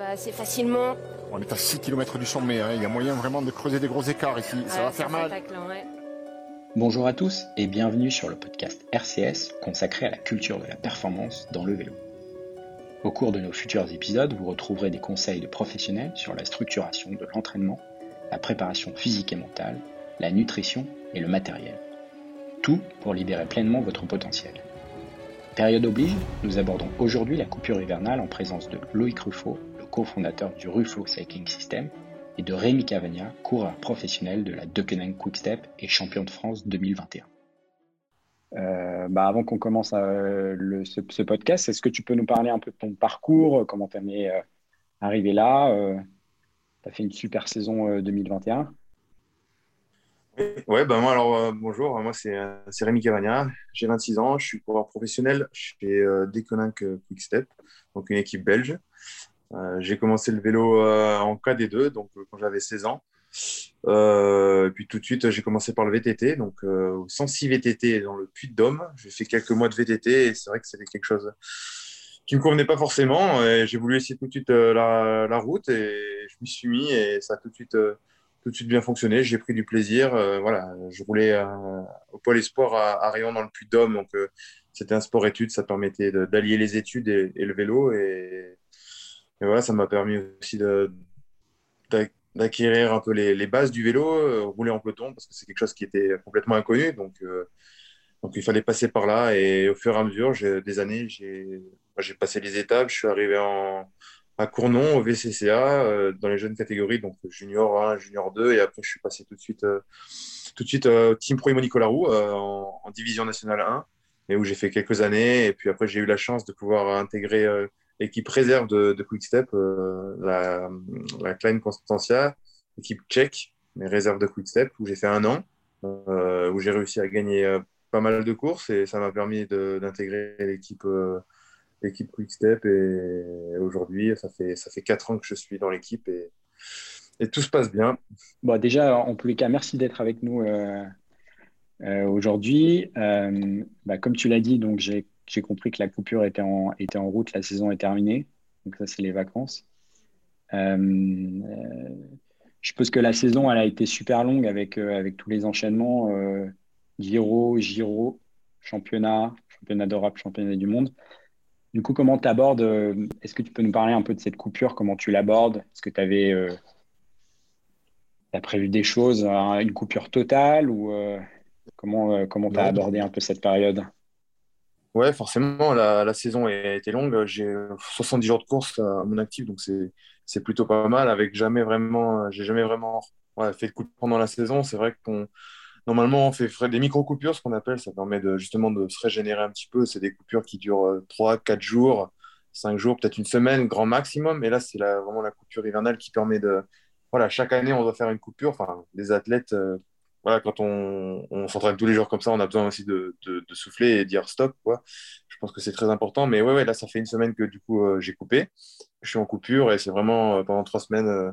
va assez facilement. On est à 6 km du sommet, hein. il y a moyen vraiment de creuser des gros écarts ici, ça va faire mal. Bonjour à tous et bienvenue sur le podcast RCS consacré à la culture de la performance dans le vélo. Au cours de nos futurs épisodes, vous retrouverez des conseils de professionnels sur la structuration de l'entraînement, la préparation physique et mentale, la nutrition et le matériel. Tout pour libérer pleinement votre potentiel. Période oblige, nous abordons aujourd'hui la coupure hivernale en présence de Loïc Ruffo, cofondateur du Ruffo Cycling System, et de Rémi Cavagna, coureur professionnel de la Deceuninck Quickstep et champion de France 2021. Euh, bah avant qu'on commence euh, ce, podcast, est-ce que tu peux nous parler un peu de ton parcours, comment tu es euh, arrivé là Tu as fait une super saison 2021 Ouais, ben moi, alors, euh, bonjour, moi, c'est Rémi Cavagna, j'ai 26 ans, je suis coureur professionnel chez euh, Deconinck euh, Quickstep, donc une équipe belge. J'ai commencé le vélo en KD2, donc quand j'avais 16 ans. et puis tout de suite, j'ai commencé par le VTT, donc 106 VTT dans le Puy-de-Dôme. J'ai fait quelques mois de VTT et c'est vrai que c'était quelque chose qui me convenait pas forcément. Et j'ai voulu essayer tout de suite la, la, route et je m'y suis mis et ça a tout de suite tout de suite bien fonctionné. J'ai pris du plaisir. Euh, voilà, je roulais euh, au pôle espoir à, à dans le Puy-de-Dôme, donc euh, c'était un sport-études. Ça permettait d'allier les études et, le vélo, et, voilà, ça m'a permis aussi d'acquérir un peu les, bases du vélo, rouler en peloton, parce que c'est quelque chose qui était complètement inconnu. Donc, donc il fallait passer par là, et au fur et à mesure des années, j'ai passé les étapes. Je suis arrivé en à Cournon, au VCCA, euh, dans les jeunes catégories, donc junior 1, junior 2, et après je suis passé tout de suite, euh, tout de suite euh, Team Pro Nicolas Roux en, en, division nationale 1, et où j'ai fait quelques années, et puis après j'ai eu la chance de pouvoir intégrer l'équipe réserve de, de Quickstep, la, la Klein Constantia, équipe tchèque, mais réserve de Quickstep, où j'ai fait un an, où j'ai réussi à gagner pas mal de courses, et ça m'a permis d'intégrer l'équipe l'équipe Quickstep. Et aujourd'hui, ça fait, ça fait 4 ans que je suis dans l'équipe et, et, tout se passe bien. Bon, déjà, en tous les cas, merci d'être avec nous euh, euh, aujourd'hui. Euh, bah, comme tu l'as dit, donc j'ai compris que la coupure était en, était en route, la saison est terminée. Donc ça, c'est les vacances. je suppose que la saison, elle a été super longue avec, avec tous les enchaînements. Giro, Giro, championnat, championnat d'Europe, championnat du monde. Du coup, comment tu abordes euh, Est-ce que tu peux nous parler un peu de cette coupure? Comment tu l'abordes? Est-ce que tu avais euh, as prévu des choses, une coupure totale ou euh, comment comment tu as abordé un peu cette période? Ouais, forcément, la, saison a été longue. J'ai 70 jours de course à mon actif, donc c'est plutôt pas mal. Avec jamais vraiment, j'ai jamais vraiment fait de coupure pendant la saison. C'est vrai qu'on Normalement, on fait des micro-coupures, ce qu'on appelle. Ça permet de, justement de se régénérer un petit peu. C'est des coupures qui durent 3, euh, 4 jours, 5 jours, peut-être une semaine, grand maximum. Et là, c'est vraiment la coupure hivernale qui permet de. Voilà, chaque année, on doit faire une coupure. Enfin, les athlètes, euh, voilà, quand on, s'entraîne tous les jours comme ça, on a besoin aussi de, souffler et dire stop. Quoi. Je pense que c'est très important. Mais ouais, ouais, là, ça fait une semaine que du coup, euh, j'ai coupé. Je suis en coupure et c'est vraiment pendant trois semaines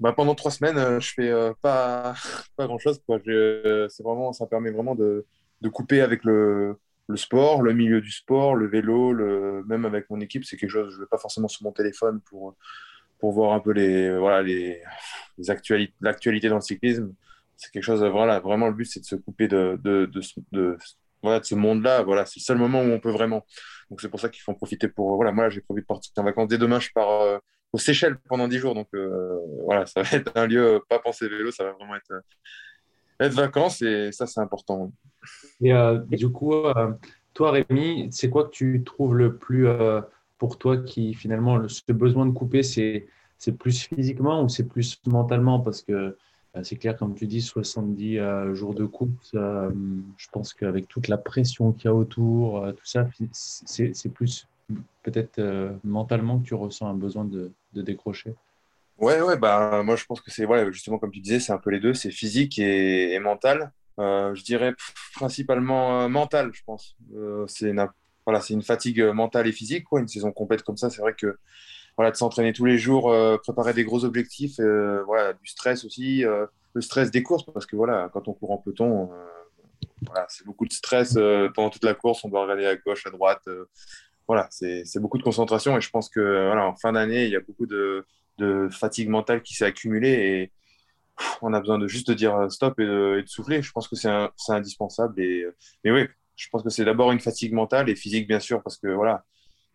bah, pendant trois semaines, euh, je fais euh, pas, pas grand chose. Quoi. Euh, c'est ça permet vraiment de, de couper avec le, sport, le milieu du sport, le vélo, le, même avec mon équipe. C'est quelque chose, je ne vais pas forcément sur mon téléphone pour, pour voir un peu les, voilà, les actualités, l'actualité dans le cyclisme. C'est quelque chose, voilà, vraiment le but, c'est de se couper de, de, de, voilà, de ce monde-là. Voilà, c'est le seul moment où on peut vraiment. Donc c'est pour ça qu'il faut en profiter pour. Voilà, moi j'ai prévu de partir en vacances dès demain. Je pars aux Seychelles pendant 10 jours. Donc euh, voilà, ça va être un lieu, pas penser vélo, ça va vraiment être, être vacances et ça, c'est important. Et euh, du coup, euh, toi, Rémi, c'est quoi que tu trouves le plus pour toi qui finalement, ce besoin de couper, c'est plus physiquement ou c'est plus mentalement? Parce que c'est clair, comme tu dis, 70 jours de course, je pense qu'avec toute la pression qu'il y a autour, tout ça, c'est plus peut-être mentalement que tu ressens un besoin de, décrocher Ouais, ouais, bah, moi je pense que c'est voilà, justement comme tu disais, c'est un peu les deux, c'est physique et, mental. Euh, je dirais principalement euh, mental, je pense. Euh, c'est une, voilà, une fatigue mentale et physique, quoi. Une saison complète comme ça, c'est vrai que voilà, de s'entraîner tous les jours, préparer des gros objectifs, voilà, du stress aussi, le stress des courses, parce que voilà, quand on court en peloton, voilà, c'est beaucoup de stress pendant toute la course, on doit regarder à gauche, à droite voilà, c'est beaucoup de concentration et je pense que voilà, en fin d'année, il y a beaucoup de, de fatigue mentale qui s'est accumulée et on a besoin de juste de dire stop et de, souffler. Je pense que c'est indispensable. Et, mais oui, je pense que c'est d'abord une fatigue mentale et physique, bien sûr, parce que voilà,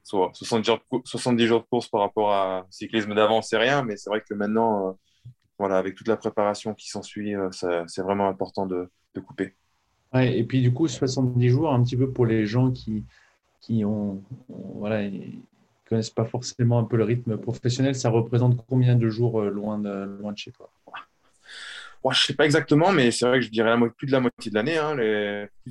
70 jours, de, 70 jours de course par rapport à cyclisme d'avant, c'est rien, mais c'est vrai que maintenant, euh, voilà, avec toute la préparation qui s'ensuit, euh, c'est vraiment important de, de couper. Et puis du coup, 70 jours, un petit peu pour les gens qui, qui ont, voilà, connaissent pas forcément un peu le rythme professionnel, ça représente combien de jours euh, loin de, loin de chez toi? Je ne sais pas exactement, mais c'est vrai que je dirais plus de la moitié de l'année. Hein,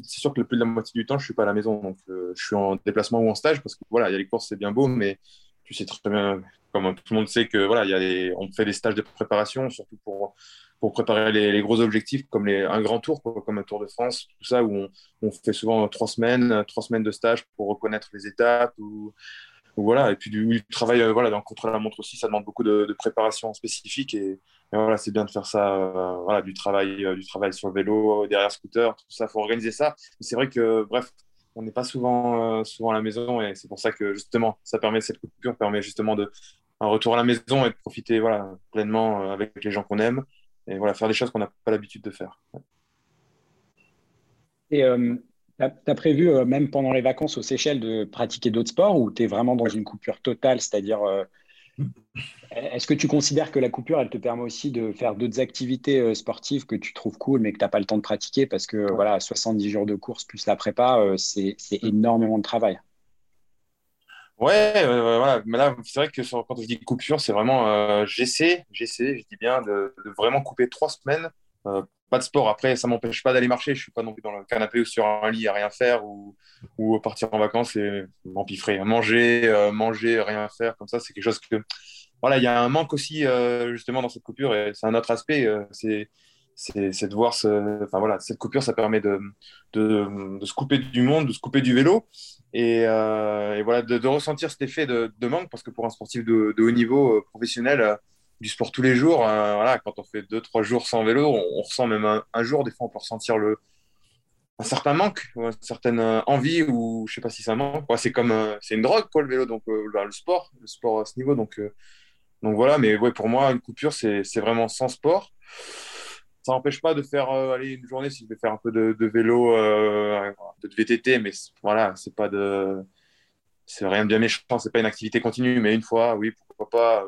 c'est sûr que le plus de la moitié du temps, je ne suis pas à la maison. Donc, euh, je suis en déplacement ou en stage parce que voilà, il y a les courses, c'est bien beau, mais tu sais très bien, comme tout le monde sait, que voilà, y a on fait des stages de préparation, surtout pour, pour préparer les, gros objectifs comme les, un grand tour, comme un Tour de France, tout ça, où on, fait souvent trois semaines, trois semaines de stage pour reconnaître les étapes. Ou, voilà, et puis du, travail euh, voilà, dans contre-la-montre aussi, ça demande beaucoup de, de préparation spécifique. Et, voilà, c'est bien de faire ça, euh, voilà, du travail, euh, du travail sur le vélo, derrière scooter, tout ça, faut organiser ça. C'est vrai que, bref, on n'est pas souvent, euh, souvent à la maison et c'est pour ça que justement, ça permet cette coupure permet justement de un retour à la maison et de profiter, voilà, pleinement avec les gens qu'on aime et voilà, faire des choses qu'on n'a pas l'habitude de faire. Et tu as, prévu, même pendant les vacances aux Seychelles, de pratiquer d'autres sports ou tu es vraiment dans une coupure totale, c'est-à-dire est-ce que tu considères que la coupure, elle te permet aussi de faire d'autres activités euh, sportives que tu trouves cool, mais que tu n'as pas le temps de pratiquer parce que voilà, 70 jours de course plus la prépa, euh, c'est énormément de travail. Ouais, voilà. Mais là, c'est vrai que quand je dis coupure, c'est vraiment euh, j'essaie, j'essaie, je dis bien, de, vraiment couper trois semaines. Pas de sport. Après, ça m'empêche pas d'aller marcher. Je suis pas non plus dans le canapé ou sur un lit à rien faire ou, ou partir en vacances et m'empiffrer. Manger, manger, rien faire, comme ça, c'est quelque chose que voilà, il y a un manque aussi euh, justement dans cette coupure et c'est un autre aspect. Euh, c'est c'est de voir ce, enfin voilà, cette coupure, ça permet de, de, de, se couper du monde, de se couper du vélo et, euh, et voilà, de, de, ressentir cet effet de, manque parce que pour un sportif de, haut niveau professionnel, du sport tous les jours, voilà, quand on fait deux, trois jours sans vélo, on, ressent même un, jour, des fois, on peut ressentir le, un certain manque, une certaine envie ou je sais pas si ça manque. c'est comme, c'est une drogue quoi le vélo, donc le sport, le sport à ce niveau, donc donc voilà, mais ouais, pour moi, une coupure, c'est vraiment sans sport. Ça n'empêche pas de faire euh, aller une journée si je vais faire un peu de, vélo, euh, de VTT, mais voilà, c'est pas de. C'est rien de bien méchant, c'est pas une activité continue, mais une fois, oui, pourquoi pas.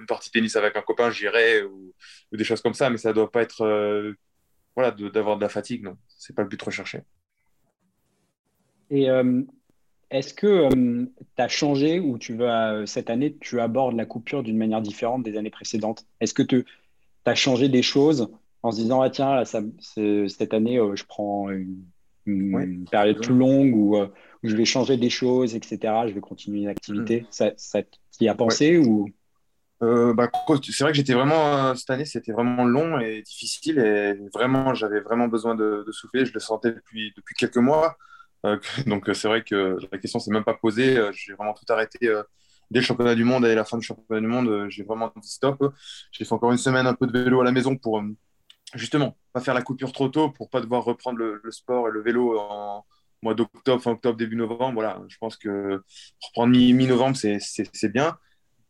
Une partie tennis avec un copain, j'irai, ou, des choses comme ça, mais ça doit pas être. Euh, voilà, d'avoir de, la fatigue, non. C'est pas le but recherché. Et est-ce que euh, tu as changé ou tu vas, euh, cette année, tu abordes la coupure d'une manière différente des années précédentes? Est-ce que tu as changé des choses en se disant, ah, tiens, cette année, euh, je prends une, période plus longue ou je vais changer des choses, etc. Je vais continuer une activité? Mm. Ça, ça y a pensé ou? Bah, c'est vrai que j'étais vraiment cette année c'était vraiment long et difficile et vraiment j'avais vraiment besoin de, souffler je le sentais depuis depuis quelques mois euh, donc euh, c'est vrai que la question s'est même pas posée. Euh, j'ai vraiment tout arrêté dès le championnat du monde et la fin du championnat du monde. J'ai vraiment dit stop. J'ai fait encore une semaine un peu de vélo à la maison pour justement pas faire la coupure trop tôt pour pas devoir reprendre le, sport et le vélo en mois d'octobre, fin octobre, début novembre. Voilà, je pense que reprendre mi-novembre, c'est bien.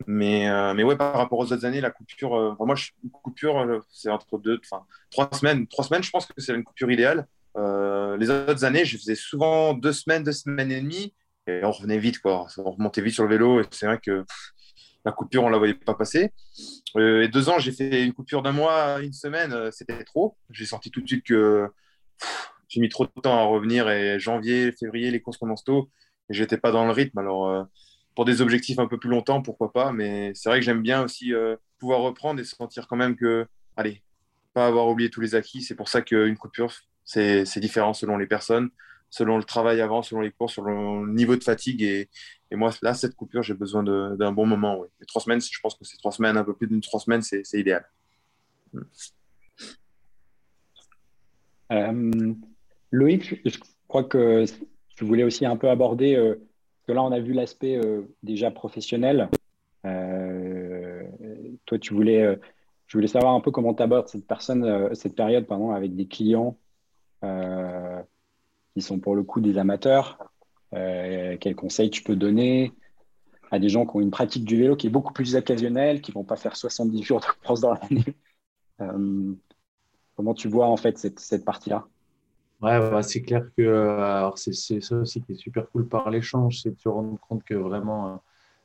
Mais, mais ouais, par rapport aux autres années, la coupure, moi, je, coupure, c'est entre deux, enfin, trois semaines. Trois semaines, je pense que c'est une coupure idéale. Euh, les autres années, je faisais souvent deux semaines, deux semaines et demie, et on revenait vite, quoi. On remontait vite sur le vélo, et c'est vrai que la coupure, on la voyait pas passer. Euh, et deux ans, j'ai fait une coupure d'un mois, une semaine, euh, c'était trop. J'ai senti tout de suite que j'ai mis trop de temps à revenir, et janvier, février, les courses commencent tôt, et j'étais pas dans le rythme. Alors, pour des objectifs un peu plus longtemps, pourquoi pas, mais c'est vrai que j'aime bien aussi pouvoir reprendre et sentir quand même que, allez, pas avoir oublié tous les acquis. C'est pour ça qu'une coupure, c'est différent selon les personnes, selon le travail avant, selon les cours, selon le niveau de fatigue. Et, moi, là, cette coupure, j'ai besoin d'un bon moment. Trois semaines, je pense que c'est trois semaines, un peu plus d'une trois semaines, c'est idéal. Euh, Loïc, je crois que tu voulais aussi un peu aborder, euh, là, on a vu l'aspect euh, déjà professionnel. toi, tu voulais, je voulais savoir un peu comment tu abordes cette, personne, cette période pardon, avec des clients euh, qui sont pour le coup des amateurs. quels conseils tu peux donner à des gens qui ont une pratique du vélo qui est beaucoup plus occasionnelle, qui ne vont pas faire 70 jours de course dans l'année? Comment tu vois en fait cette, partie-là? Ouais, bah, c'est clair que alors c'est, ça aussi qui est super cool par l'échange, c'est de se rendre compte que vraiment,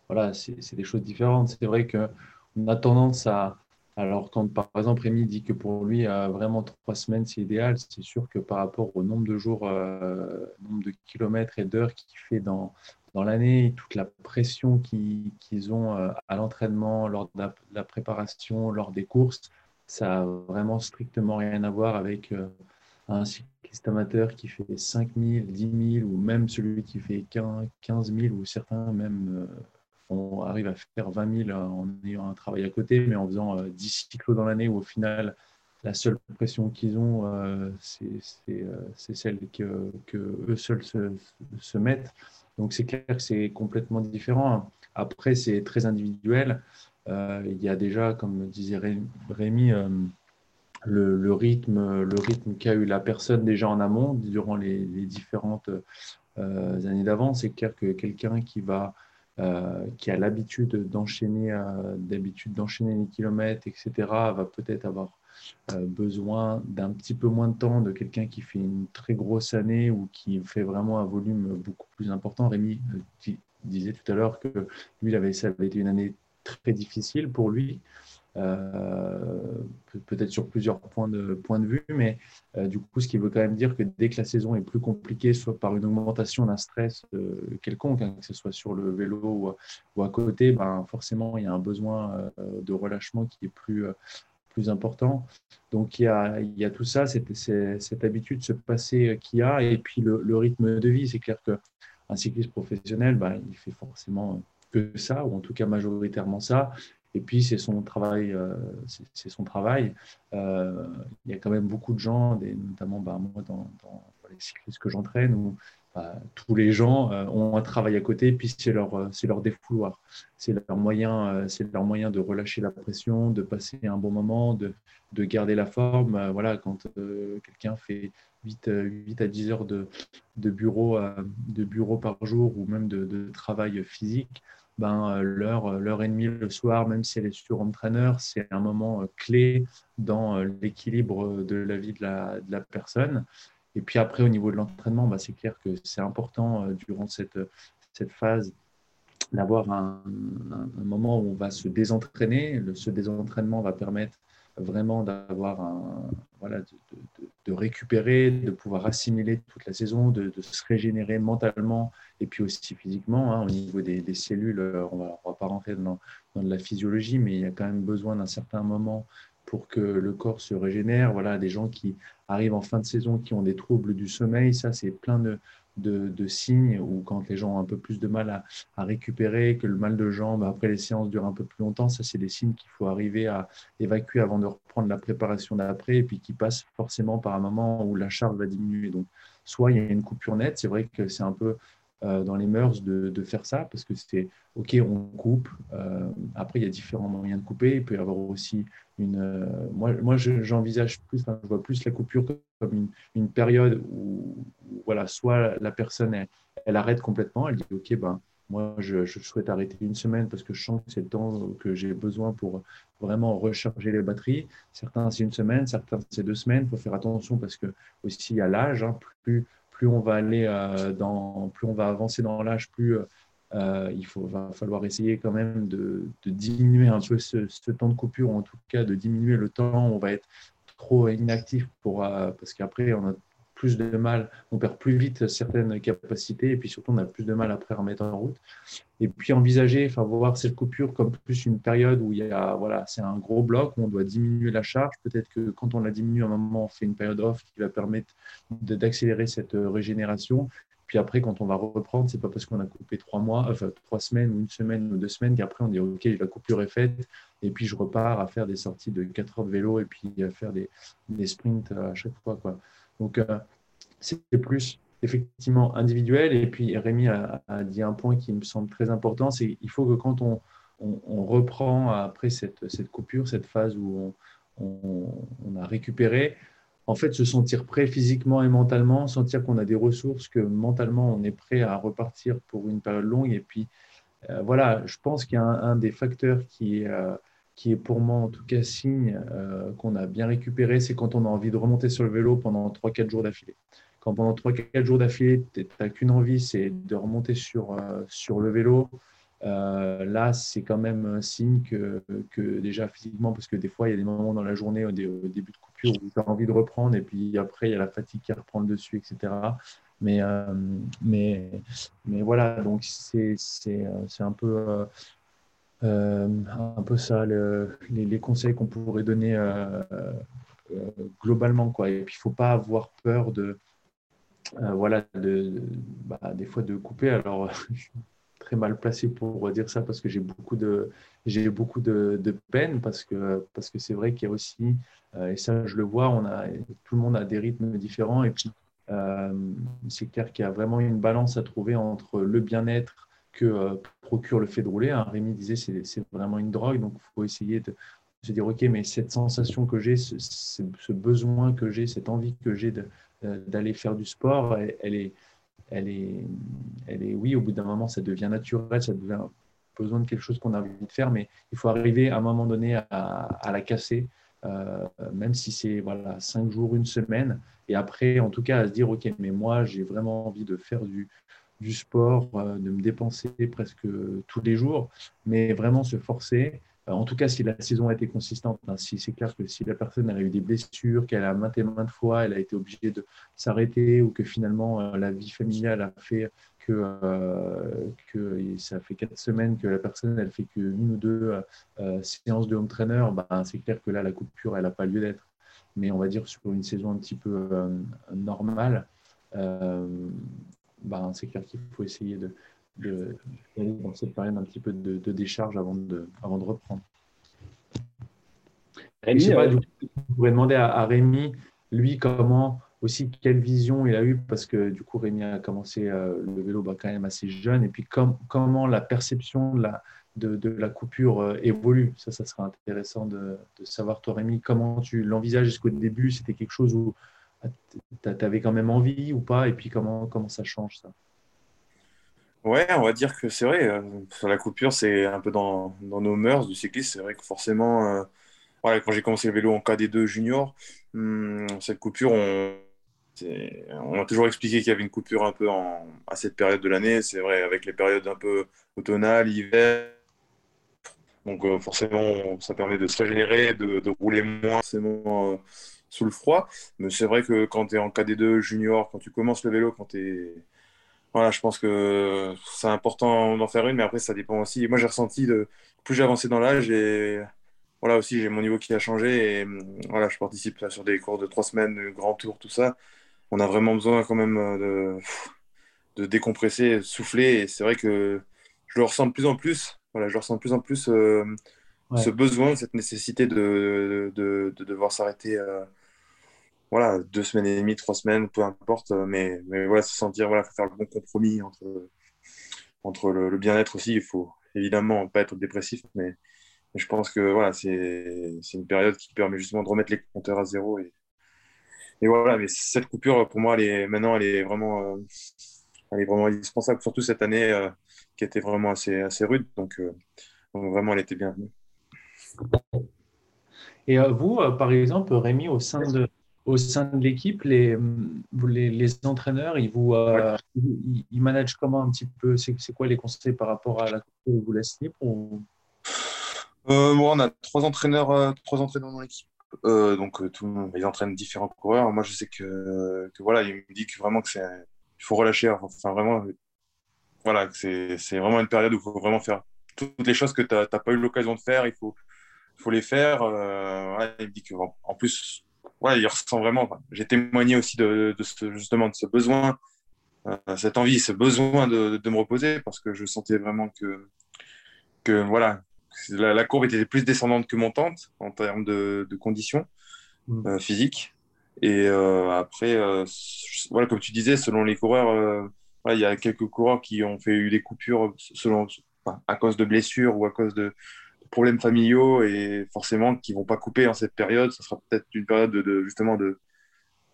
voilà, c'est, des choses différentes. C'est vrai qu'on a tendance à, alors, quand par exemple Rémi dit que pour lui, euh, vraiment trois semaines, c'est idéal, c'est sûr que par rapport au nombre de jours, euh, nombre de kilomètres et d'heures qu'il fait dans, dans l'année, toute la pression qu'ils ont euh, à l'entraînement, lors de la, préparation, lors des courses, ça n'a vraiment strictement rien à voir avec un cycliste amateur qui fait 5 000, 10 000 ou même celui qui fait 15 000 ou certains même on arrive à faire 20 000 en ayant un travail à côté, mais en faisant 10 euh, cyclos dans l'année où au final, la seule pression qu'ils ont, euh, euh, c'est celle que, que, eux seuls se, mettent. Donc c'est clair que c'est complètement différent. Après, c'est très individuel. il y a déjà, comme disait Rémi, le, rythme, le rythme qu'a eu la personne déjà en amont durant les, différentes années d'avant. C'est clair que quelqu'un qui va euh, qui a l'habitude d'enchaîner, euh, d'habitude d'enchaîner les kilomètres, etc., va peut-être avoir euh, besoin d'un petit peu moins de temps de quelqu'un qui fait une très grosse année ou qui fait vraiment un volume beaucoup plus important. Rémi disait tout à l'heure que lui, il ça avait été une année très difficile pour lui. Euh, peut-être sur plusieurs points de, points de vue, mais euh, du coup, ce qui veut quand même dire que dès que la saison est plus compliquée, soit par une augmentation d'un stress euh, quelconque, hein, que ce soit sur le vélo ou, à côté, ben, forcément, il y a un besoin de relâchement qui est plus, plus important. Donc, il y a, il y a tout ça, cette, cette habitude, ce passé qu'il y a, et puis le, rythme de vie. C'est clair qu'un cycliste professionnel, ben, il fait forcément que ça, ou en tout cas majoritairement ça. Et puis, c'est son travail. Euh, c'est son travail. Euh, il y a quand même beaucoup de gens, notamment bah, moi dans, les cyclistes que j'entraîne, où bah, tous les gens euh, ont un travail à côté, puis c'est leur, c'est leur défouloir. C'est leur, moyen, leur moyen de relâcher la pression, de passer un bon moment, de, de garder la forme. voilà, quand quelqu'un fait 8, 8, à 10 heures de, de, bureau, par jour ou même de travail physique, ben, euh, l'heure, euh, l'heure et demie le soir, même si elle est sur trainer, c'est un moment euh, clé dans l'équilibre de la vie de la, de la, personne. Et puis après, au niveau de l'entraînement, ben, c'est clair que c'est important durant cette, cette phase d'avoir un, un, moment où on va se désentraîner. Ce désentraînement va permettre vraiment d'avoir un, voilà, de, récupérer, de pouvoir assimiler toute la saison, de, se régénérer mentalement et puis aussi physiquement. Hein, au niveau des, des, cellules, euh, on ne va, pas rentrer dans, dans, de la physiologie, mais il y a quand même besoin d'un certain moment pour que le corps se régénère. Voilà, des gens qui arrivent en fin de saison, qui ont des troubles du sommeil, ça c'est plein de, de, signes ou quand les gens ont un peu plus de mal à, récupérer, que le mal de jambes après les séances dure un peu plus longtemps, ça c'est des signes qu'il faut arriver à évacuer avant de reprendre la préparation d'après et puis qui passe forcément par un moment où la charge va diminuer. Donc soit il y a une coupure nette, c'est vrai que c'est un peu euh, dans les mœurs de, faire ça parce que c'est ok, on coupe. Euh, après, il y a différents moyens de couper. Il peut y avoir aussi une. Euh, moi, moi j'envisage plus, je vois plus la coupure comme une, période où, voilà, soit la personne elle, arrête complètement, elle dit ok, ben moi je, je, souhaite arrêter une semaine parce que je sens que c'est le temps que j'ai besoin pour vraiment recharger les batteries. Certains c'est une semaine, certains c'est deux semaines. Il faut faire attention parce que aussi a l'âge. Hein, plus plus on va aller euh, dans, plus on va avancer dans l'âge, plus euh, il faut, va falloir essayer quand même de, diminuer un peu ce, temps de coupure, ou en tout cas de diminuer le temps où on va être trop inactif pour, euh, parce qu'après on a plus de mal, on perd plus vite certaines capacités et puis surtout on a plus de mal après à remettre en route. Et puis envisager, enfin voir cette coupure comme plus une période où il y a, voilà, c'est un gros bloc où on doit diminuer la charge. Peut-être que quand on la diminue à un moment, on fait une période off qui va permettre d'accélérer cette régénération. Puis après, quand on va reprendre, c'est pas parce qu'on a coupé trois mois, enfin trois semaines ou une semaine ou deux semaines qu'après on dit ok, la coupure est faite et puis je repars à faire des sorties de 4 heures de vélo et puis à faire des, des sprints à chaque fois quoi. Donc, euh, c'est plus effectivement individuel. Et puis, Rémi a, dit un point qui me semble très important, c'est qu'il faut que quand on, reprend après cette, coupure, cette phase où on, a récupéré, en fait, se sentir prêt physiquement et mentalement, sentir qu'on a des ressources, que mentalement, on est prêt à repartir pour une période longue. Et puis, euh, voilà, je pense qu'il y a un, des facteurs qui, euh, qui est pour moi, en tout cas, signe euh, qu'on a bien récupéré, c'est quand on a envie de remonter sur le vélo pendant 3-4 jours d'affilée. Quand pendant 3-4 jours d'affilée, tu n'as qu'une envie, c'est de remonter sur, sur le vélo, euh, là, c'est quand même un signe que, déjà physiquement, parce que des fois, il y a des moments dans la journée, au, début de coupure, où tu as envie de reprendre, et puis après, il y a la fatigue qui reprend le dessus, etc. Mais, euh, mais, voilà, donc c'est euh, un peu, ça, les, conseils qu'on pourrait donner globalement. Et puis, il ne faut pas avoir peur de, bah, des fois de couper. très mal placé pour dire ça parce que j'ai beaucoup de j'ai beaucoup de, peine parce que parce que c'est vrai qu'il y a aussi euh, et ça je le vois on a tout le monde a des rythmes différents et puis euh, c'est clair qu'il y a vraiment une balance à trouver entre le bien-être que euh, procure le fait de rouler. Hein, Rémi disait c'est c'est vraiment une drogue donc il faut essayer de se dire ok mais cette sensation que j'ai ce, ce, besoin que j'ai cette envie que j'ai d'aller faire du sport elle est elle est, elle est, oui, au bout d'un moment, ça devient naturel, ça devient besoin de quelque chose qu'on a envie de faire, mais il faut arriver à un moment donné à, la casser, euh, même si c'est voilà, cinq jours, une semaine, et après, en tout cas, à se dire, OK, mais moi, j'ai vraiment envie de faire du, sport, euh, de me dépenser presque tous les jours, mais vraiment se forcer en tout cas, si la saison a été consistante, hein, si c'est clair que si la personne a eu des blessures, qu'elle a maintes et maintes fois, elle a été obligée de s'arrêter ou que finalement euh, la vie familiale a fait que, euh, que ça fait quatre semaines que la personne elle fait qu'une ou deux séances de home trainer, ben, c'est clair que là la coupure elle n'a pas lieu d'être. Mais on va dire sur une saison un petit peu normale, ben, c'est clair qu'il faut essayer de, de, dans cette période un petit peu de, décharge avant de, avant de reprendre. Rémi, je sais pas, euh, pourrais demander à, Rémi, lui, comment aussi, quelle vision il a eu, parce que du coup, Rémi a commencé euh, le vélo bah, quand même assez jeune, et puis comment la perception de la, de, la coupure euh, évolue? Ça, ça serait intéressant de, savoir, toi, Rémi, comment tu l'envisages? Est-ce qu'au début, c'était quelque chose où ah, tu avais quand même envie ou pas, et puis comment, comment ça change ça? Ouais, on va dire que c'est vrai. Euh, la coupure, c'est un peu dans, nos mœurs du cycliste. C'est vrai que forcément, euh, quand j'ai commencé le vélo en KD2 junior, hum, cette coupure, on, on a toujours expliqué qu'il y avait une coupure un peu à cette période de l'année. C'est vrai, avec les périodes un peu automnales, hiver. Donc euh, forcément, ça permet de se régénérer, de, de rouler moins forcément sous le froid. Mais c'est vrai que quand tu es en KD2 junior, quand tu commences le vélo, quand tu es voilà, je pense que c'est important d'en faire une, mais après, ça dépend aussi. moi, j'ai ressenti, de, plus j'ai avancé dans l'âge, et voilà, aussi, j'ai mon niveau qui a changé. Et voilà, je participe sur des cours de trois semaines, de grand tour, tout ça. On a vraiment besoin quand même de, de décompresser, de souffler. Et c'est vrai que je le ressens de plus en plus. Voilà, je ressens de plus en plus euh, ce besoin, cette nécessité de, de, de devoir s'arrêter. Euh, voilà, deux semaines et demie, trois semaines, peu importe, euh, mais, mais voilà, se sentir, voilà, faire le bon compromis entre, entre le, bien-être aussi. Il faut évidemment pas être dépressif, mais, je pense que voilà, c'est une période qui permet justement de remettre les compteurs à zéro. Et, et voilà, mais cette coupure, pour moi, elle est, maintenant, elle est vraiment, euh, elle est vraiment indispensable, surtout cette année euh, qui était vraiment assez, assez rude. Donc, donc, vraiment, elle était bienvenue. Et vous, par exemple, Rémi, au sein de, au sein de l'équipe, les, les, les, entraîneurs, ils vous euh, ils, managent comment un petit peu? C'est quoi les conseils par rapport à la Ils vous laissent libre euh, On a trois entraîneurs, euh, trois entraîneurs dans l'équipe. donc, tout, ils entraînent différents coureurs. Moi, je sais que, que voilà, il me dit que vraiment que c'est, il faut relâcher. Enfin, vraiment, voilà, c'est vraiment une période où il faut vraiment faire toutes les choses que tu n'as pas eu l'occasion de faire. Il faut, faut les faire. il me dit qu'en en plus, ouais, il ressent vraiment. J'ai témoigné aussi de, ce, justement de ce besoin, euh, cette envie, ce besoin de, me reposer parce que je sentais vraiment que, que voilà, la, courbe était plus descendante que montante en termes de, conditions mm. euh, physiques. Et euh, après, voilà, comme tu disais, selon les coureurs, il y a quelques coureurs qui ont fait eu des coupures selon, à cause de blessures ou à cause de, problèmes familiaux et forcément qui vont pas couper en cette période. Ça sera peut-être une période de, justement de,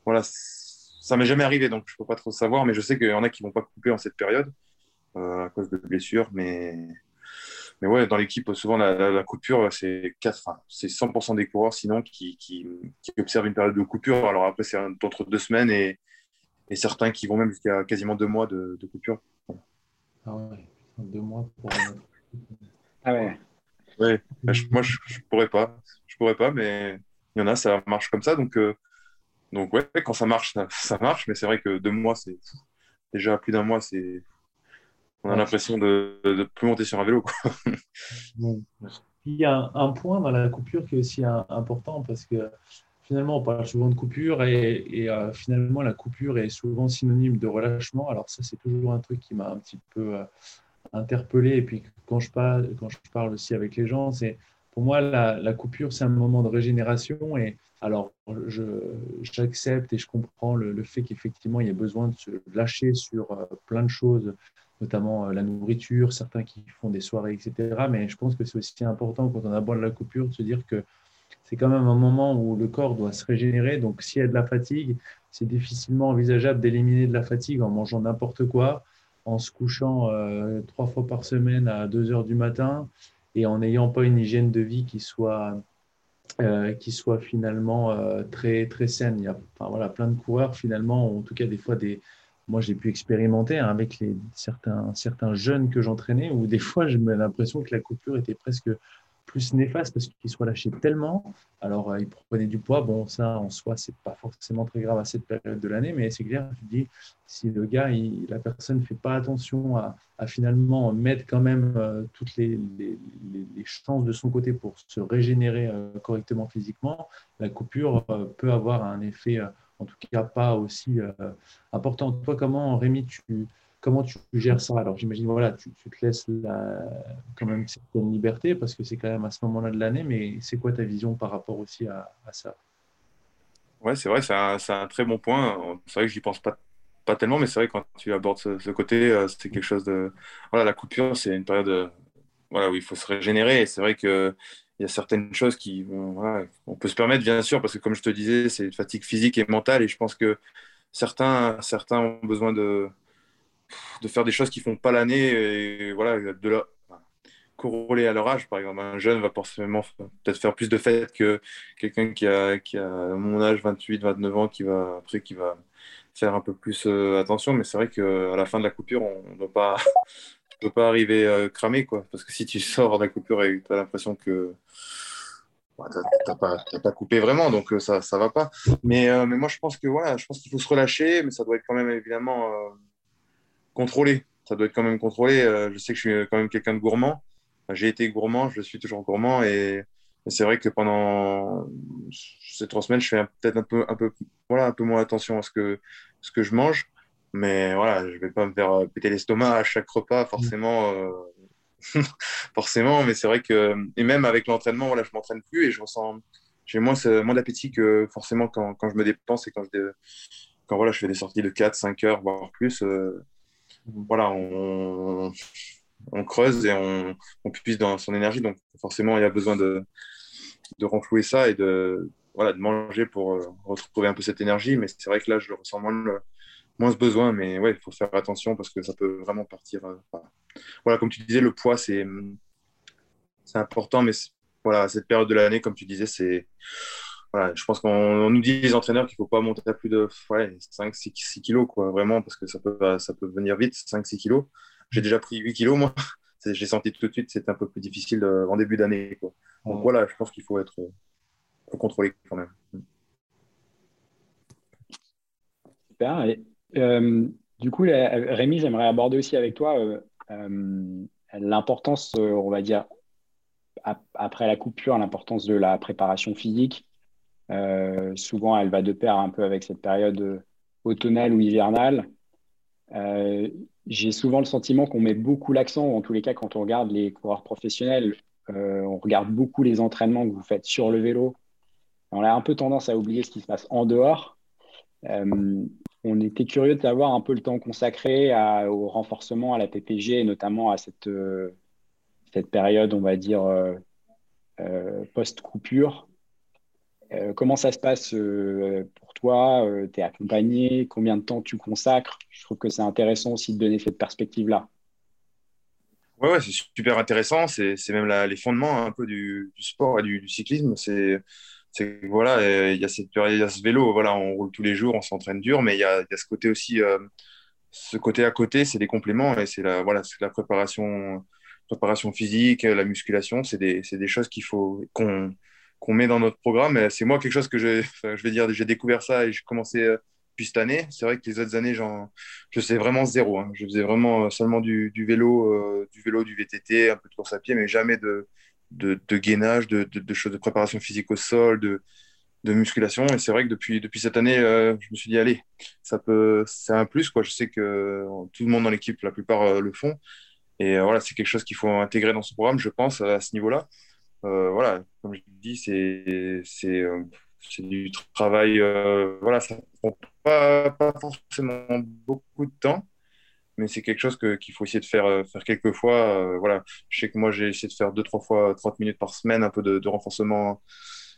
voilà, ça m'est jamais arrivé, donc je peux pas trop savoir, mais je sais qu'il y en a qui vont pas couper en cette période à cause de blessures, mais mais ouais, dans l'équipe, souvent, la, coupure, c'est 100% des coureurs, sinon, qui, qui, observent une période de coupure. Alors après, c'est entre deux semaines et, et, certains qui vont même jusqu'à quasiment deux mois de, coupure. Ah ouais, deux mois pour. ah ouais. Ouais, bah, moi, je, ne pourrais pas. Je pourrais pas, mais il y en a, ça marche comme ça. Donc, euh, donc ouais, quand ça marche, ça, marche. Mais c'est vrai que deux mois, c'est déjà plus d'un mois, c'est on a l'impression de ne plus monter sur un vélo. Il y a un, point dans la coupure qui est aussi important parce que finalement, on parle souvent de coupure et, euh, finalement, la coupure est souvent synonyme de relâchement. Alors ça, c'est toujours un truc qui m'a un petit peu euh, interpellé. Et puis quand je parle, aussi avec les gens, c'est pour moi, la, coupure, c'est un moment de régénération. Et alors, j'accepte et je comprends le, le fait qu'effectivement, il y ait besoin de se lâcher sur euh, plein de choses notamment euh, la nourriture, certains qui font des soirées, etc. Mais je pense que c'est aussi important quand on aborde la coupure de se dire que c'est quand même un moment où le corps doit se régénérer. Donc s'il y a de la fatigue, c'est difficilement envisageable d'éliminer de la fatigue en mangeant n'importe quoi, en se couchant euh, trois fois par semaine à 2 heures du matin et en n'ayant pas une hygiène de vie qui soit, euh, qui soit finalement très, très saine. Il y a enfin, voilà, plein de coureurs finalement, en tout cas des fois des, moi, j'ai pu expérimenter hein, avec les, certains, certains jeunes que j'entraînais, où des fois, j'ai l'impression que la coupure était presque plus néfaste parce qu'ils se relâchaient tellement. Alors, euh, ils prenaient du poids. Bon, ça, en soi, c'est pas forcément très grave à cette période de l'année, mais c'est clair, tu dis, si le gars, la personne ne fait pas attention à, finalement mettre quand même euh, toutes les, chances de son côté pour se régénérer euh, correctement physiquement, la coupure peut avoir un effet en tout cas pas aussi important. Toi, comment, Rémi, tu, comment tu gères ça? Alors, j'imagine, voilà, tu, te laisses la, quand même certaine liberté parce que c'est quand même à ce moment-là de l'année, mais c'est quoi ta vision par rapport aussi à, ça? Ouais, c'est vrai, c'est un, un, très bon point. C'est vrai que j'y pense pas, pas tellement, mais c'est vrai quand tu abordes ce, côté, euh, c'est quelque chose de. Voilà, la coupure, c'est une période euh, voilà, où il faut se régénérer. C'est vrai que il y a certaines choses qui, on peut se permettre, bien sûr, parce que comme je te disais, c'est une fatigue physique et mentale, et je pense que certains, certains ont besoin de, de faire des choses qui font pas l'année, et voilà, de la, corrélé à leur âge. Par exemple, un jeune va forcément peut-être faire plus de fêtes que quelqu'un qui a, qui a mon âge, 28, 29 ans, qui va après qui va faire un peu plus euh, attention. Mais c'est vrai qu'à la fin de la coupure, on ne doit pas pas arriver euh, cramé, quoi. Parce que si tu sors de la coupure et tu as l'impression que bah, tu n'as pas, coupé vraiment, donc euh, ça ça va pas. Mais, euh, mais moi, je pense que voilà, je pense qu'il faut se relâcher, mais ça doit être quand même évidemment contrôlé. Ça doit être quand même contrôlé. je sais que je suis quand même quelqu'un de gourmand. J'ai été gourmand, je suis toujours gourmand et, c'est vrai que pendant ces trois semaines, je fais peut-être un peu, un, peu, voilà, un peu moins attention à ce que, ce que je mange. Mais voilà, je vais pas me faire euh, péter l'estomac à chaque repas, forcément. Euh, forcément, mais c'est vrai que. Et même avec l'entraînement, voilà, je m'entraîne plus et je ressens. J'ai moins, moins d'appétit que forcément quand, quand, je me dépense et quand je, quand, voilà, je fais des sorties de 4, 5 heures, voire plus. Euh, voilà, on, creuse et on, puise dans son énergie. Donc forcément, il y a besoin de, de renflouer ça et de, voilà, de manger pour retrouver un peu cette énergie. Mais c'est vrai que là, je ressens moins. Ce besoin, mais ouais, il faut faire attention parce que ça peut vraiment partir. Euh, voilà, comme tu disais, le poids, c'est important, mais voilà, cette période de l'année, comme tu disais, c'est. Voilà, je pense qu'on nous dit les entraîneurs qu'il ne faut pas monter à plus de ouais, 5, 6, 6, kilos, quoi, vraiment, parce que ça peut, ça peut venir vite, 5, 6 kilos. J'ai déjà pris 8 kilos, moi. J'ai senti tout de suite c'était un peu plus difficile euh, en début d'année. Donc voilà, je pense qu'il faut être faut contrôler quand même. Super. Et euh, du coup, Rémi, j'aimerais aborder aussi avec toi euh, euh, l'importance, on va dire, après la coupure, l'importance de la préparation physique. Souvent, elle va de pair un peu avec cette période automnale ou hivernale. J'ai souvent le sentiment qu'on met beaucoup l'accent, en tous les cas, quand on regarde les coureurs professionnels, on regarde beaucoup les entraînements que vous faites sur le vélo. On a un peu tendance à oublier ce qui se passe en dehors on était curieux de savoir un peu le temps consacré au renforcement, à la PPG, et notamment à cette, euh, période, on va dire, euh, euh, comment ça se passe pour toi Tu es accompagné Combien de temps tu consacres? Je trouve que c'est intéressant aussi de donner cette perspective-là. Ouais, ouais c'est super intéressant. C'est même les fondements un peu du, sport et du, cyclisme. C'est voilà, il y a cette ce vélo. Voilà, on roule tous les jours, on s'entraîne dur, mais il y a, y a, ce côté aussi, euh, ce côté à côté, c'est des compléments et c'est la voilà, la préparation, préparation physique, la musculation. C'est des, des choses qu'il faut qu'on qu'on met dans notre programme. C'est moi quelque chose que je, vais dire, j'ai découvert ça et j'ai commencé euh, cette année. C'est vrai que les autres années, je sais vraiment zéro. Je faisais vraiment euh, seulement du, vélo, euh, du vélo, du VTT, un peu de course à pied, mais jamais de, de, gainage, de, choses de préparation physique au sol, de, musculation. Et c'est vrai que depuis, depuis cette année, euh, je me suis dit, allez, ça peut, c'est un plus. Quoi. Je sais que tout le monde dans l'équipe, la plupart le font. Et voilà, c'est quelque chose qu'il faut intégrer dans ce programme, je pense, à ce niveau-là. Voilà, comme je dis, c'est, c'est, c'est du travail. voilà, ça prend pas, pas forcément beaucoup de temps, mais c'est quelque chose qu'il faut essayer de faire, euh, faire quelques fois. Euh, voilà. Je sais que moi, j'ai essayé de faire deux, trois fois 30 minutes par semaine, un peu de, renforcement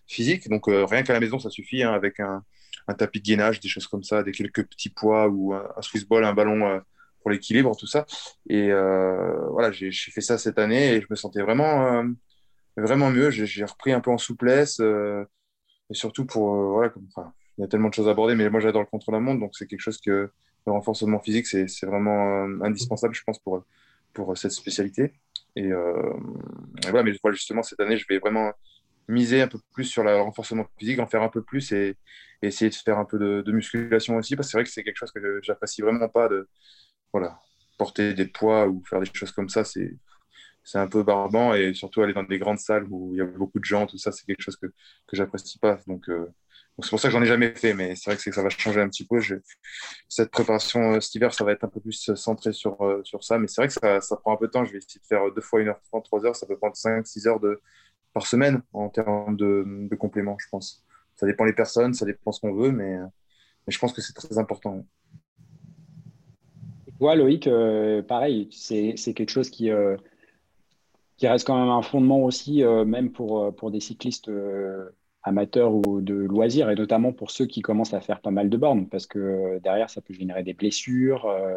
physique. Donc, euh, rien qu'à la maison, ça suffit hein, avec un, un, tapis de gainage, des choses comme ça, des quelques petits poids ou un, Swiss ball, un ballon pour l'équilibre, tout ça. Et voilà, j'ai fait ça cette année et je me sentais vraiment, vraiment mieux. J'ai repris un peu en souplesse et surtout pour, voilà, comme, enfin, il y a tellement de choses à aborder, mais moi j'adore le contre-la-montre, donc c'est quelque chose que le renforcement physique, c'est vraiment euh, indispensable, je pense, pour, pour cette spécialité. Et, euh, voilà, mais justement, cette année, je vais vraiment miser un peu plus sur le renforcement physique, en faire un peu plus et, essayer de faire un peu de, musculation aussi, parce que c'est vrai que c'est quelque chose que j'apprécie vraiment pas de voilà, porter des poids ou faire des choses comme ça, c'est c'est un peu barbant et surtout aller dans des grandes salles où il y a beaucoup de gens, tout ça, c'est quelque chose que, que j'apprécie pas. Donc, euh, c'est pour ça que j'en ai jamais fait, mais c'est vrai que ça va changer un petit peu. Cette préparation euh, cet hiver, ça va être un peu plus euh, centré sur, euh, sur ça, mais c'est vrai que ça, ça, prend un peu de temps. Je vais essayer de faire deux fois 1h30, 3 heures. Ça peut prendre 5, 6 heures de, par semaine en termes de, de compléments, je pense. Ça dépend des personnes, ça dépend ce qu'on veut, mais, mais, je pense que c'est très important. Toi, Loïc, pareil, c'est quelque chose qui, qui reste quand même un fondement aussi, même pour, pour des cyclistes amateurs ou de loisirs, et notamment pour ceux qui commencent à faire pas mal de bornes, parce que euh, derrière, ça peut générer des blessures euh,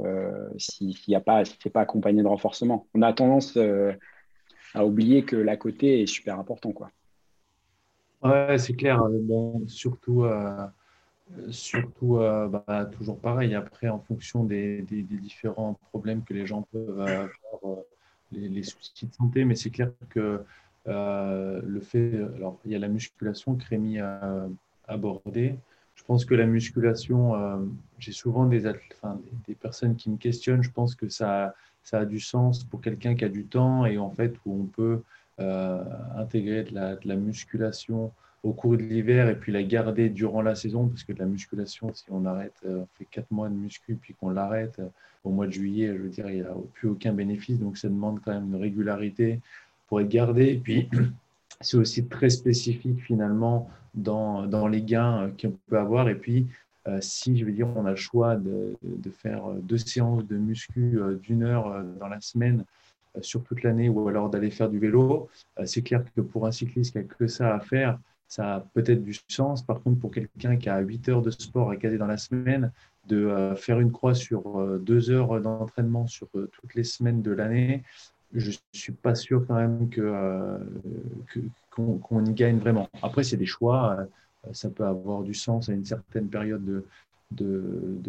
euh, n'y a pas, c'est pas accompagné de renforcement. On a tendance à oublier que l'à côté est super important, quoi. Ouais, c'est clair. Bon, surtout, surtout bah, toujours pareil. Après, en fonction des, des, différents problèmes que les gens peuvent avoir, les, soucis de santé, mais c'est clair que euh, le fait, alors il y a la musculation que Rémi a abordée. Je pense que la musculation, euh, j'ai souvent des, des, personnes qui me questionnent. Je pense que ça, ça a du sens pour quelqu'un qui a du temps et en fait où on peut euh, intégrer de la, musculation au cours de l'hiver et puis la garder durant la saison parce que la musculation, si on arrête, on fait quatre mois de muscu puis qu'on l'arrête au mois de juillet, je veux dire, il n'y a plus aucun bénéfice. Donc ça demande quand même une régularité pour être gardé. Et puis, c'est aussi très spécifique finalement dans, dans les gains qu'on peut avoir. Et puis, euh, si je veux dire, on a le choix de, de faire deux séances de muscu euh, d'une heure euh, dans la semaine sur toute l'année ou alors d'aller faire du vélo, c'est clair que pour un cycliste qui a que ça à faire, ça a peut-être du sens. Par contre, pour quelqu'un qui a 8 heures de sport à caser dans la semaine, de faire une croix sur deux heures d'entraînement sur toutes les semaines de l'année, je suis pas sûr quand même que, euh, qu'on, y gagne vraiment. Après, c'est des choix. Euh, ça peut avoir du sens à une certaine période de, de,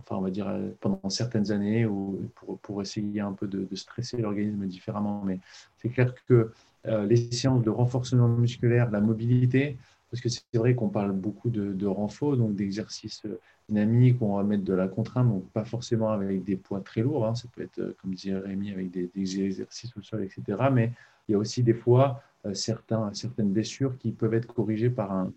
enfin, on va dire euh, pendant certaines années ou pour, pour essayer un peu de, stresser l'organisme différemment. Mais c'est clair que les séances de renforcement musculaire, la mobilité, parce que c'est vrai qu'on parle beaucoup de, de donc d'exercices dynamique, on va mettre de la contrainte, donc pas forcément avec des poids très lourds, hein. ça peut être, euh, comme disait Rémi, avec des, exercices au sol, etc. Mais il y a aussi des fois euh, certains, certaines blessures qui peuvent être corrigées par un,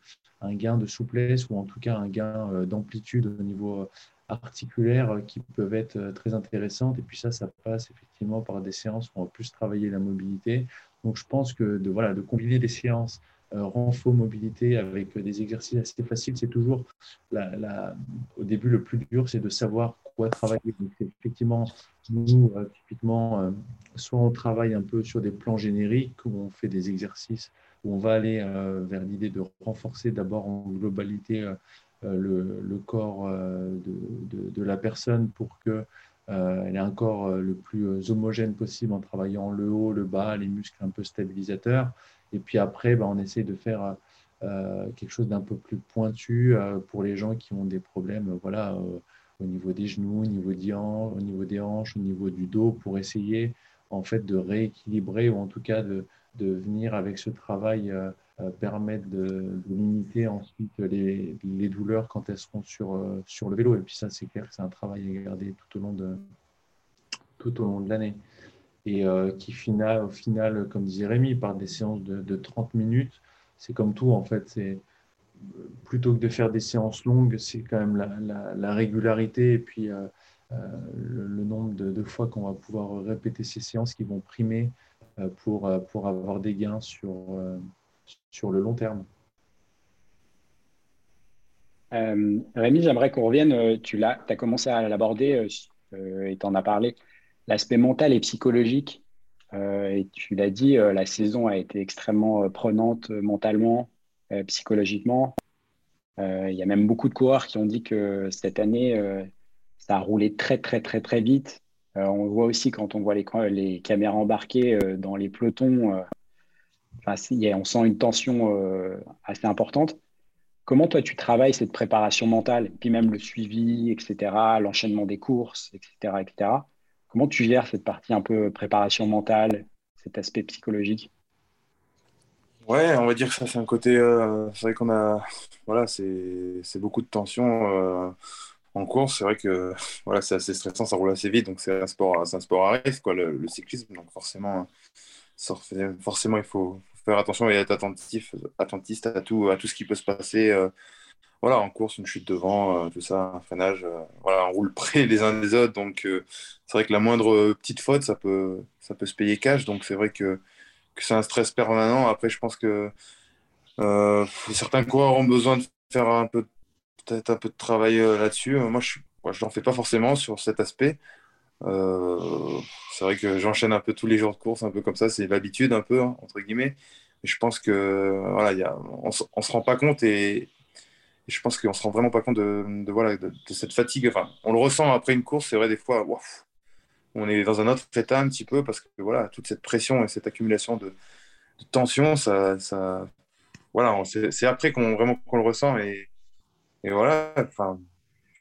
gain de souplesse ou en tout cas un gain euh, d'amplitude au niveau articulaire qui peuvent être très intéressantes. Et puis ça, ça passe effectivement par des séances où on va plus travailler la mobilité. Donc je pense que de, voilà, de combiner des séances euh, mobilité avec des exercices assez faciles, c'est toujours au début le plus dur, c'est de savoir quoi travailler. Donc, effectivement, nous, euh, typiquement, euh, soit on travaille un peu sur des plans génériques où on fait des exercices où on va aller vers l'idée de renforcer d'abord en globalité le, corps de, de, la personne pour que elle ait un corps le plus homogène possible en travaillant le haut, le bas, les muscles un peu stabilisateurs. Et puis après, ben, on essaye de faire quelque chose d'un peu plus pointu pour les gens qui ont des problèmes voilà, au niveau des genoux, au niveau, des hanches, au niveau du dos, pour essayer en fait de rééquilibrer ou en tout cas de, venir avec ce travail euh, euh, permettre de, limiter ensuite les, douleurs quand elles seront sur, euh, sur le vélo. Et puis ça, c'est clair que c'est un travail à garder tout au long de, tout au long de l'année. Et qui, final, au final, comme disait Rémi, par des séances de, de 30 minutes, c'est comme tout en fait. C'est plutôt que de faire des séances longues, c'est quand même la, la, régularité et puis le, nombre de, de fois qu'on va pouvoir répéter ces séances qui vont primer euh, pour, euh, pour avoir des gains sur, euh, sur le long terme. Rémi, j'aimerais qu'on revienne, tu as, as commencé à l'aborder et tu en as parlé, l'aspect mental et psychologique. et tu l'as dit, la saison a été extrêmement prenante mentalement, psychologiquement. Il y a même beaucoup de coureurs qui ont dit que cette année, ça a roulé très, très, très, très vite. Euh, on voit aussi quand on voit les, caméras embarquées euh, dans les pelotons, euh, on sent une tension assez importante. Comment toi tu travailles cette préparation mentale, puis même le suivi, etc., l'enchaînement des courses, etc., etc. Comment tu gères cette partie un peu préparation mentale, cet aspect psychologique? Ouais, on va dire que ça c'est un côté, c'est vrai qu'on a, voilà, c'est beaucoup de tension en course, c'est vrai que voilà, c'est assez stressant, ça roule assez vite, donc c'est un sport, c'est un sport à risque, quoi, le, cyclisme. Donc forcément, forcément, il faut faire attention et être attentif, attentiste à tout, à tout ce qui peut se passer. Euh, voilà, en course, une chute devant, euh, tout ça, un freinage. Euh, voilà, on roule près les uns des autres, donc c'est vrai que la moindre petite faute, ça peut, ça peut se payer cash. Donc c'est vrai que, que c'est un stress permanent. Après, je pense que certains coureurs ont besoin de faire un peu peut-être un peu de travail euh, là-dessus. Euh, moi, je n'en fais pas forcément sur cet aspect. Euh, c'est vrai que j'enchaîne un peu tous les jours de course, un peu comme ça, c'est l'habitude un peu, hein, entre guillemets. Mais je pense que voilà, on, ne se rend pas compte et, je pense qu'on se rend vraiment pas compte de, voilà, de, cette fatigue. Enfin, on le ressent après une course, c'est vrai, des fois, on est dans un autre état un petit peu parce que voilà, toute cette pression et cette accumulation de, tension, ça, voilà, c'est après qu'on vraiment qu'on le ressent et, et voilà, enfin,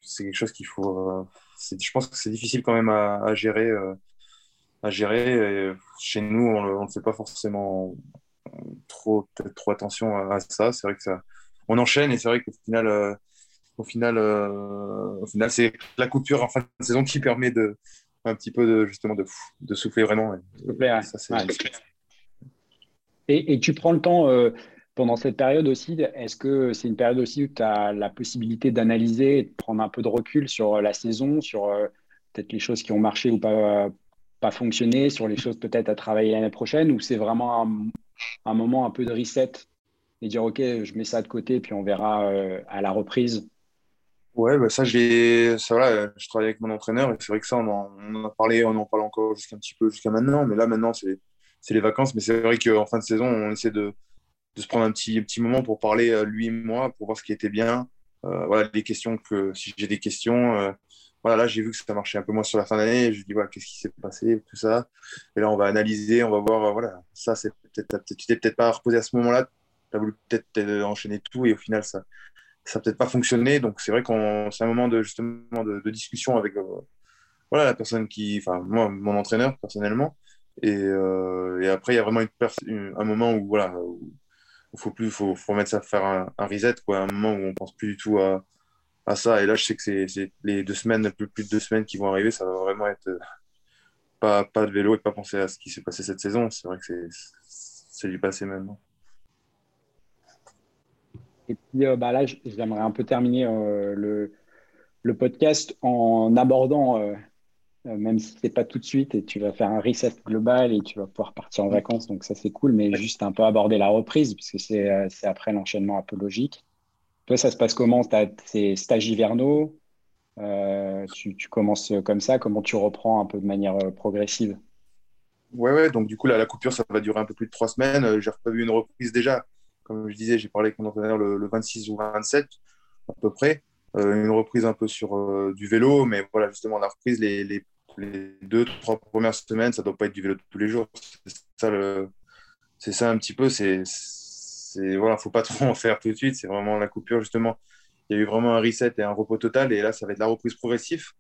c'est quelque chose qu'il faut. Euh, je pense que c'est difficile quand même à, gérer. à gérer. Euh, chez nous, on ne fait pas forcément trop, trop attention à, ça. C'est vrai que ça, on enchaîne et c'est vrai qu'au final, euh, au final, au final, c'est la coupure en fin de saison qui permet de un petit peu de justement de, de souffler vraiment. et, et, tu prends le temps pendant cette période aussi, est-ce que c'est une période aussi où tu as la possibilité d'analyser et de prendre un peu de recul sur euh, la saison, sur euh, peut-être les choses qui ont marché ou pas, pas fonctionné, sur les choses peut-être à travailler l'année prochaine, ou c'est vraiment un, moment un peu de reset et dire ok, je mets ça de côté puis on verra euh, à la reprise? Ouais, bah ça, je travaille avec mon entraîneur et c'est vrai que ça, on en, a parlé, on en parle encore jusqu'à un petit peu jusqu'à maintenant, mais là maintenant c'est les vacances, mais c'est vrai qu'en fin de saison, on essaie de, de se prendre un petit, petit moment pour parler, euh, lui et moi, pour voir ce qui était bien. Euh, voilà, les questions que, si j'ai des questions, euh, voilà, là, j'ai vu que ça marchait un peu moins sur la fin d'année. Je dis, voilà, qu'est-ce qui s'est passé, tout ça. Et là, on va analyser, on va voir, voilà, ça, c'est peut-être, tu t'es peut-être pas reposé à ce moment-là. Tu as voulu peut-être enchaîner tout et au final, ça ça peut-être pas fonctionné. Donc, c'est vrai qu'on, c'est un moment de, justement, de, discussion avec, voilà, la personne qui, enfin, moi, mon entraîneur, personnellement. Et, et après, il y a vraiment une, un moment où, voilà, il faut plus, faut, faut mettre ça, faire un, reset, quoi, un moment où on pense plus du tout à, à ça. Et là, je sais que c'est les deux semaines, plus, plus de deux semaines qui vont arriver, ça va vraiment être euh, pas, pas de vélo et pas penser à ce qui s'est passé cette saison. C'est vrai que c'est du passé maintenant. Et puis euh, bah là, j'aimerais un peu terminer euh, le, le, podcast en abordant même si c'est pas tout de suite et tu vas faire un reset global et tu vas pouvoir partir en vacances, donc ça c'est cool, mais juste un peu aborder la reprise puisque c'est euh, après l'enchaînement un peu logique. Toi, ça se passe comment? Tu as tes stages hivernaux, euh, tu, commences comme ça, comment tu reprends un peu de manière progressive? Ouais, ouais, donc du coup, là, la coupure, ça va durer un peu plus de trois semaines. J'ai prévu une reprise déjà. Comme je disais, j'ai parlé avec mon entraîneur le, 26 ou 27, à peu près. une reprise un peu sur du vélo, mais voilà, justement, la reprise, les, les, les, deux, trois premières semaines, ça ne doit pas être du vélo tous les jours. C'est ça, c'est ça un petit peu. C'est, voilà, faut pas trop en faire tout de suite. C'est vraiment la coupure, justement. Il y a eu vraiment un reset et un repos total. Et là, ça va être la reprise progressive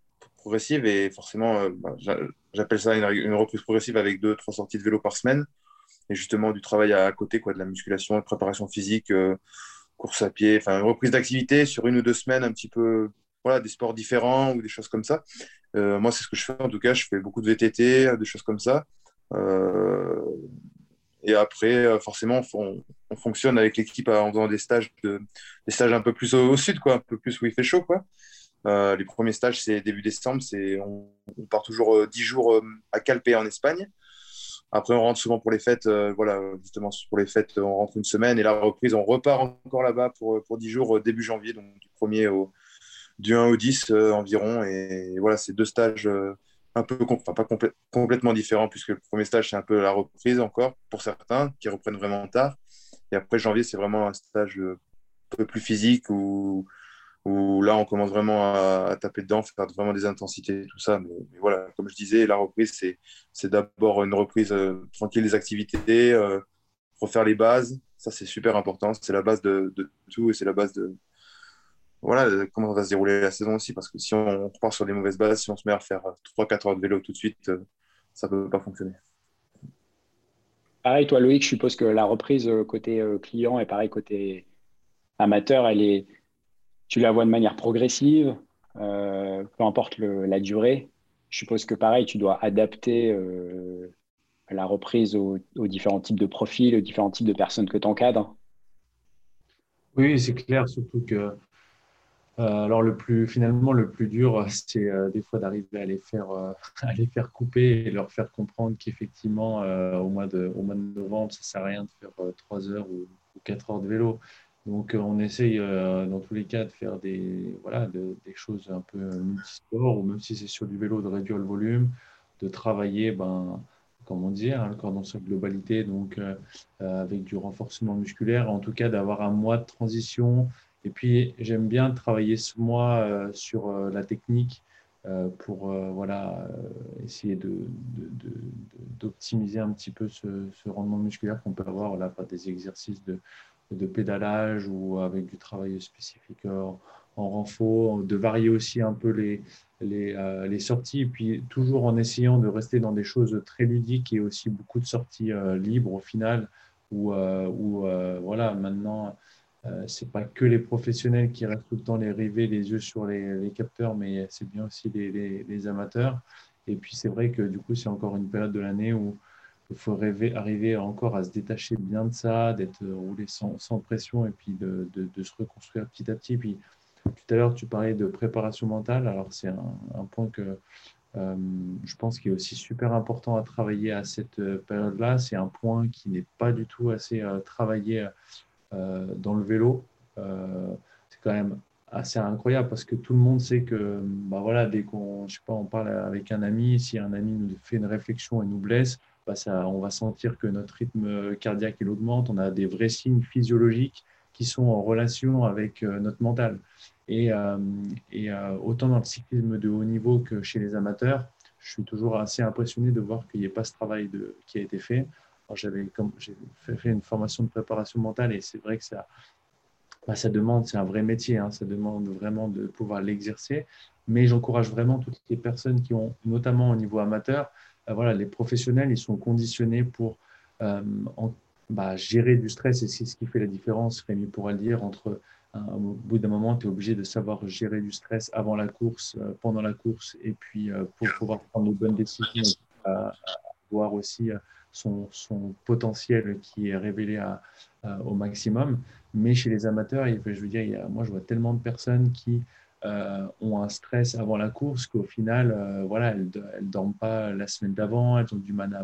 progressive et forcément, euh, bah, j'appelle ça une, reprise progressive avec deux, trois sorties de vélo par semaine et justement du travail à, côté, quoi, de la musculation, de préparation physique, euh, course à pied, enfin une reprise d'activité sur une ou deux semaines, un petit peu, voilà, des sports différents ou des choses comme ça. Euh, moi, c'est ce que je fais en tout cas, je fais beaucoup de VTT, des choses comme ça. et après, forcément, on, fonctionne avec l'équipe en faisant des stages, de, des stages un peu plus au, sud, quoi, un peu plus où il fait chaud, quoi. Euh, les premiers stages, c'est début décembre. C'est, on, part toujours 10 euh, jours euh, à Calpe en Espagne. Après, on rentre souvent pour les fêtes. voilà, justement, pour les fêtes, on rentre une semaine. Et la reprise, on repart encore là-bas pour, pour 10 jours début janvier, donc du 1er au, du 1 au 10 environ. Et, voilà, c'est deux stages un peu, pas complètement différents, puisque le premier stage, c'est un peu la reprise encore pour certains qui reprennent vraiment tard. Et après, janvier, c'est vraiment un stage un peu plus physique où où là, on commence vraiment à, taper dedans, faire vraiment des intensités, tout ça. Mais, voilà, comme je disais, la reprise, c'est d'abord une reprise euh, tranquille des activités, euh, refaire les bases. Ça, c'est super important. C'est la base de, tout et c'est la base de voilà, comment va se dérouler la saison aussi. Parce que si on, repart sur des mauvaises bases, si on se met à faire 3-4 heures de vélo tout de suite, euh, ça ne peut pas fonctionner. Pareil, toi, Loïc, je suppose que la reprise côté client et pareil côté amateur, elle est tu la vois de manière progressive, euh, peu importe la durée. Je suppose que pareil, tu dois adapter euh, la reprise aux, différents types de profils, aux différents types de personnes que tu encadres. Oui, c'est clair, surtout que euh, alors le plus finalement le plus dur, c'est des fois d'arriver à les faire à les faire couper et leur faire comprendre qu'effectivement au mois de au mois de novembre, ça sert à rien de faire 3 heures ou, ou 4 heures de vélo. Donc, euh, on essaye euh, dans tous les cas de faire des, voilà, des choses un peu multisports, ou même si c'est sur du vélo, de réduire le volume, de travailler, ben, comme on dit, hein, dans sa globalité, donc euh, avec du renforcement musculaire, en tout cas d'avoir un mois de transition. Et puis, j'aime bien travailler ce mois sur la technique pour voilà, essayer d'optimiser un petit peu ce, rendement musculaire qu'on peut avoir là, par des exercices de pédalage ou avec du travail spécifique en, renfort, de varier aussi un peu les, euh, sorties, et puis toujours en essayant de rester dans des choses très ludiques et aussi beaucoup de sorties euh, libres au final, où, euh, voilà, maintenant, c'est pas que les professionnels qui restent tout le temps les rivets, les yeux sur les, capteurs, mais c'est bien aussi les, amateurs. Et puis c'est vrai que du coup, c'est encore une période de l'année où il faut rêver, arriver encore à se détacher bien de ça, d'être roulé sans, pression et puis de, se reconstruire petit à petit. Puis tout à l'heure, tu parlais de préparation mentale. Alors, c'est un, point que euh, je pense qui est aussi super important à travailler à cette euh, période-là. C'est un point qui n'est pas du tout assez euh, travaillé dans le vélo. c'est quand même assez incroyable parce que tout le monde sait que bah voilà, dès qu'on je sais pas, on parle avec un ami, si un ami nous fait une réflexion et nous blesse, bah, on va sentir que notre rythme cardiaque il augmente, on a des vrais signes physiologiques qui sont en relation avec euh, notre mental. Et, euh, euh, autant dans le cyclisme de haut niveau que chez les amateurs, je suis toujours assez impressionné de voir qu'il n'y ait pas ce travail de, qui a été fait. J'avais j'ai fait, une formation de préparation mentale et c'est vrai que ça, bah, ça demande, c'est un vrai métier, hein, ça demande vraiment de pouvoir l'exercer. Mais j'encourage vraiment toutes les personnes qui ont, notamment au niveau amateur, euh, voilà, les professionnels, ils sont conditionnés pour euh, bah, gérer du stress et c'est ce qui fait la différence, Rémi pourra le dire, entre au bout d'un moment, tu es obligé de savoir gérer du stress avant la course, euh, pendant la course, et puis pour pouvoir prendre les bonnes décisions, voir aussi son, potentiel qui est révélé au maximum. Mais chez les amateurs, je veux dire, moi je vois tellement de personnes qui euh, ont un stress avant la course qu'au final, euh, voilà, elles ne dorment pas la semaine d'avant, elles ont du mal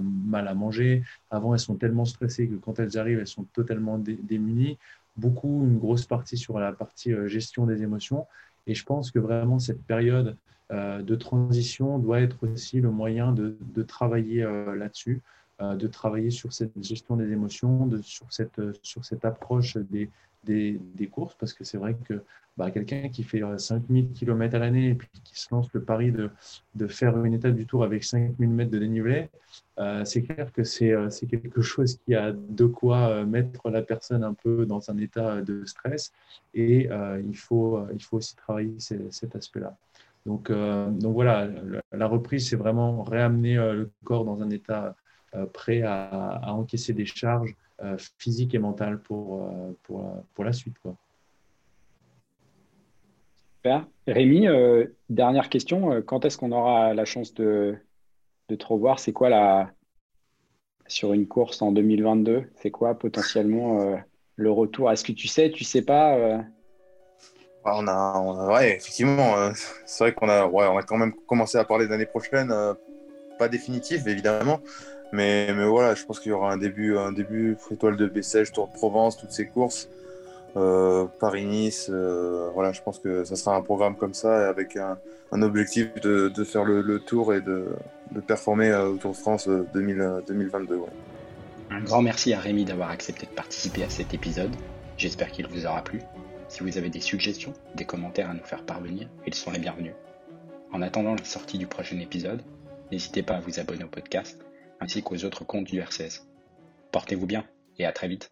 à, manger. Avant, elles sont tellement stressées que quand elles arrivent, elles sont totalement démunies. Beaucoup, une grosse partie sur la partie euh, gestion des émotions. Et je pense que vraiment, cette période de transition doit être aussi le moyen de travailler là-dessus. De travailler sur cette gestion des émotions, de, sur, cette, approche des, courses, parce que c'est vrai que bah, quelqu'un qui fait 5000 euh, km à l'année et qui se lance le pari de, faire une étape du tour avec 5000 mètres de dénivelé, euh, c'est clair que euh, c'est quelque chose qui a de quoi mettre la personne un peu dans un état de stress et il, faut, il faut aussi travailler cet aspect-là. Donc, donc voilà, la reprise, c'est vraiment réamener le corps dans un état prêt à, à, encaisser des charges physiques et mentales pour, pour, pour la suite. Quoi. Rémi, euh, dernière question. Euh, quand est-ce qu'on aura la chance de, de te revoir? C'est quoi la. Sur une course en 2022, c'est quoi potentiellement euh, le retour? Est-ce que tu sais, tu sais pas ah, on a, ouais, effectivement, c'est vrai qu'on a, ouais, on a quand même commencé à parler d'année prochaine, pas définitive évidemment, mais, voilà, je pense qu'il y aura un début, un début étoile de Bessèges, Tour de Provence, toutes ces courses. Euh, Paris-Nice. Euh, voilà, je pense que ça sera un programme comme ça avec un, objectif de, faire le, tour et de, performer euh, au Tour de France 2022. Un grand merci à Rémi d'avoir accepté de participer à cet épisode. J'espère qu'il vous aura plu. Si vous avez des suggestions, des commentaires à nous faire parvenir, ils sont les bienvenus. En attendant la sortie du prochain épisode, n'hésitez pas à vous abonner au podcast ainsi qu'aux autres comptes du RCS. Portez-vous bien et à très vite.